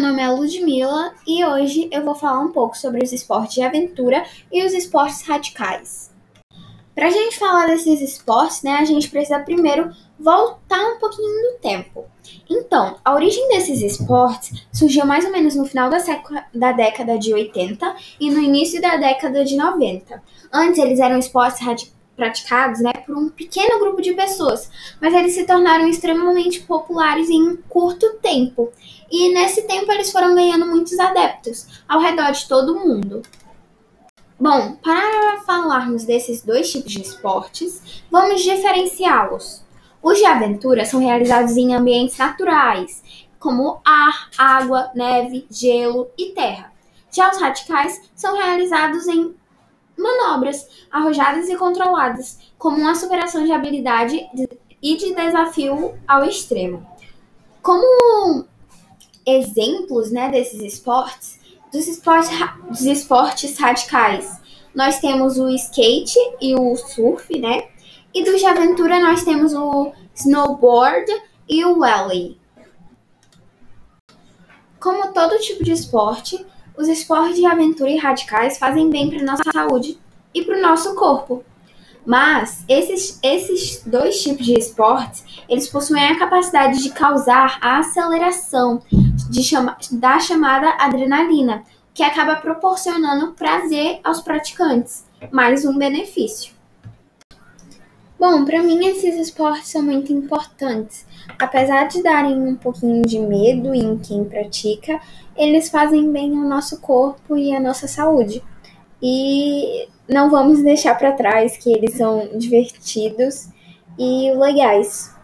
nome é Ludmilla e hoje eu vou falar um pouco sobre os esportes de aventura e os esportes radicais. Para a gente falar desses esportes, né, a gente precisa primeiro voltar um pouquinho no tempo. Então, a origem desses esportes surgiu mais ou menos no final da, da década de 80 e no início da década de 90. Antes, eles eram esportes radicais praticados né, por um pequeno grupo de pessoas, mas eles se tornaram extremamente populares em curto tempo. E nesse tempo eles foram ganhando muitos adeptos ao redor de todo o mundo. Bom, para falarmos desses dois tipos de esportes, vamos diferenciá-los. Os de aventura são realizados em ambientes naturais, como ar, água, neve, gelo e terra. Já os radicais são realizados em manobras arrojadas e controladas, como uma superação de habilidade e de desafio ao extremo. Como exemplos né, desses esportes, dos esportes, dos esportes radicais, nós temos o skate e o surf, né? E dos de aventura nós temos o snowboard e o rally. Como todo tipo de esporte, os esportes de aventura e radicais fazem bem para nossa saúde e para o nosso corpo. Mas esses, esses dois tipos de esportes, eles possuem a capacidade de causar a aceleração de chama, da chamada adrenalina, que acaba proporcionando prazer aos praticantes, mais um benefício. Bom, para mim esses esportes são muito importantes. Apesar de darem um pouquinho de medo em quem pratica, eles fazem bem ao nosso corpo e à nossa saúde. E não vamos deixar para trás que eles são divertidos e legais.